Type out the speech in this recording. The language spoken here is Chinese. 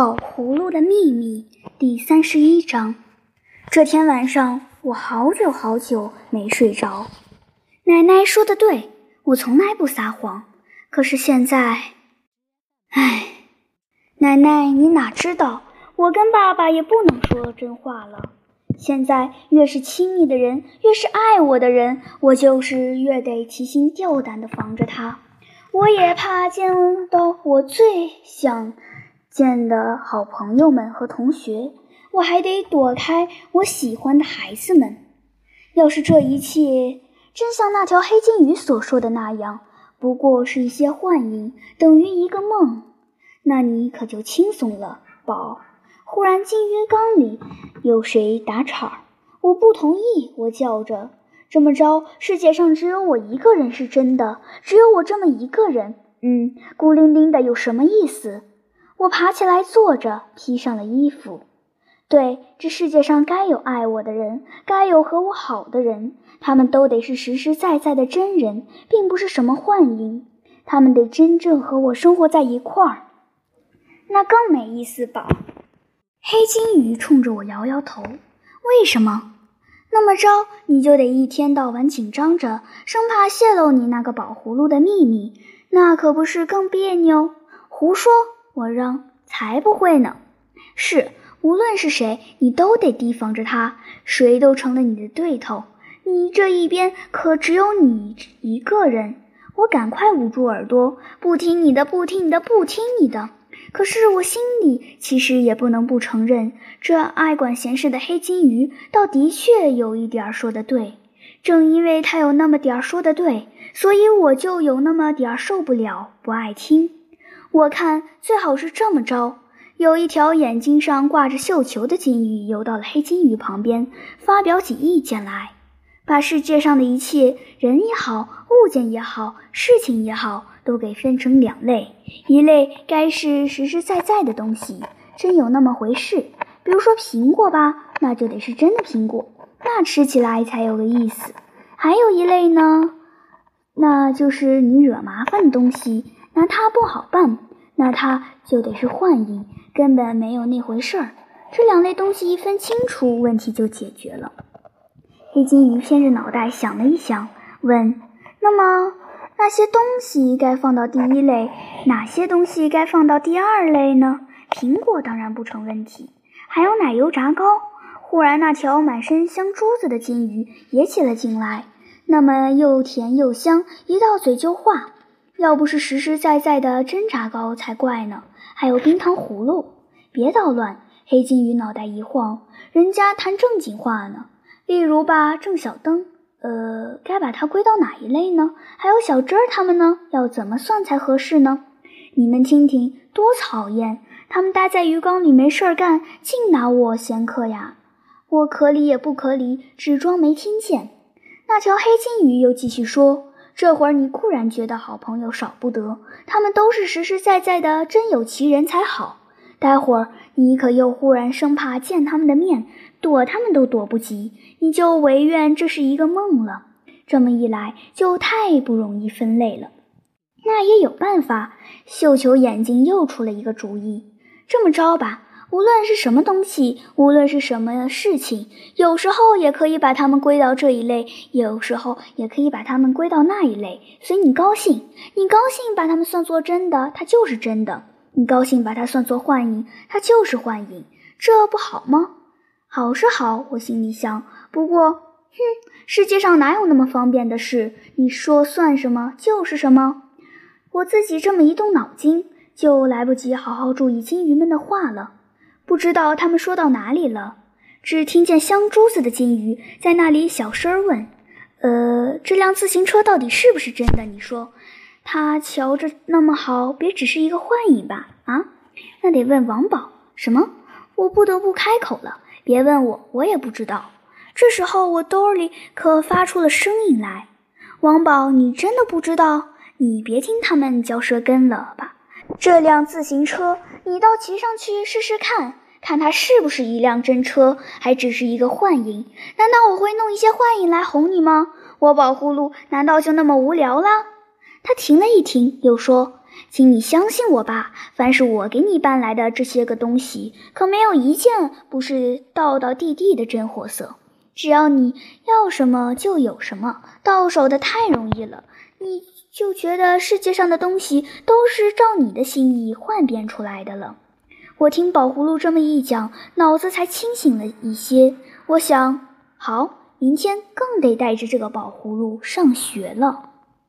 宝葫芦的秘密第三十一章。这天晚上，我好久好久没睡着。奶奶说的对，我从来不撒谎。可是现在，唉，奶奶，你哪知道，我跟爸爸也不能说真话了。现在，越是亲密的人，越是爱我的人，我就是越得提心吊胆地防着他。我也怕见到我最想。见的好朋友们和同学，我还得躲开我喜欢的孩子们。要是这一切真像那条黑金鱼所说的那样，不过是一些幻影，等于一个梦，那你可就轻松了，宝。忽然，金鱼缸里有谁打岔？我不同意，我叫着。这么着，世界上只有我一个人是真的，只有我这么一个人。嗯，孤零零的有什么意思？我爬起来，坐着，披上了衣服。对，这世界上该有爱我的人，该有和我好的人，他们都得是实实在在的真人，并不是什么幻影。他们得真正和我生活在一块儿，那更没意思吧？黑金鱼冲着我摇摇头。为什么？那么着，你就得一天到晚紧张着，生怕泄露你那个宝葫芦的秘密，那可不是更别扭？胡说！我让才不会呢！是，无论是谁，你都得提防着他，谁都成了你的对头。你这一边可只有你一个人。我赶快捂住耳朵，不听你的，不听你的，不听你的。可是我心里其实也不能不承认，这爱管闲事的黑金鱼倒的确有一点说的对。正因为他有那么点儿说的对，所以我就有那么点儿受不了，不爱听。我看最好是这么着：有一条眼睛上挂着绣球的金鱼游到了黑金鱼旁边，发表起意见来，把世界上的一切人也好，物件也好，事情也好，都给分成两类：一类该是实实在在的东西，真有那么回事，比如说苹果吧，那就得是真的苹果，那吃起来才有个意思；还有一类呢，那就是你惹麻烦的东西。拿它不好办，那它就得是幻影，根本没有那回事儿。这两类东西一分清楚，问题就解决了。黑金鱼偏着脑袋想了一想，问：“那么那些东西该放到第一类，哪些东西该放到第二类呢？”苹果当然不成问题，还有奶油炸糕。忽然，那条满身香珠子的金鱼也起了劲来，那么又甜又香，一到嘴就化。要不是实实在在的真炸糕才怪呢！还有冰糖葫芦，别捣乱！黑金鱼脑袋一晃，人家谈正经话呢。例如吧，郑小灯，呃，该把它归到哪一类呢？还有小珍儿他们呢，要怎么算才合适呢？你们听听，多讨厌！他们待在鱼缸里没事儿干，净拿我闲客呀！我可理也不可理，只装没听见。那条黑金鱼又继续说。这会儿你固然觉得好朋友少不得，他们都是实实在在的真有其人才好。待会儿你可又忽然生怕见他们的面，躲他们都躲不及，你就唯愿这是一个梦了。这么一来，就太不容易分类了。那也有办法，绣球眼睛又出了一个主意。这么着吧。无论是什么东西，无论是什么事情，有时候也可以把它们归到这一类，有时候也可以把它们归到那一类，随你高兴。你高兴把它们算作真的，它就是真的；你高兴把它算作幻影，它就是幻影。这不好吗？好是好，我心里想。不过，哼，世界上哪有那么方便的事？你说算什么就是什么。我自己这么一动脑筋，就来不及好好注意金鱼们的话了。不知道他们说到哪里了，只听见香珠子的金鱼在那里小声问：“呃，这辆自行车到底是不是真的？你说，它瞧着那么好，别只是一个幻影吧？啊，那得问王宝。什么？我不得不开口了。别问我，我也不知道。这时候我兜里可发出了声音来：王宝，你真的不知道？你别听他们嚼舌根了吧？这辆自行车，你倒骑上去试试看。”看它是不是一辆真车，还只是一个幻影？难道我会弄一些幻影来哄你吗？我宝葫芦难道就那么无聊了？他停了一停，又说：“请你相信我吧，凡是我给你搬来的这些个东西，可没有一件不是道道地地的真货色。只要你要什么就有什么，到手的太容易了，你就觉得世界上的东西都是照你的心意幻变出来的了。我听宝葫芦这么一讲，脑子才清醒了一些。我想，好，明天更得带着这个宝葫芦上学了。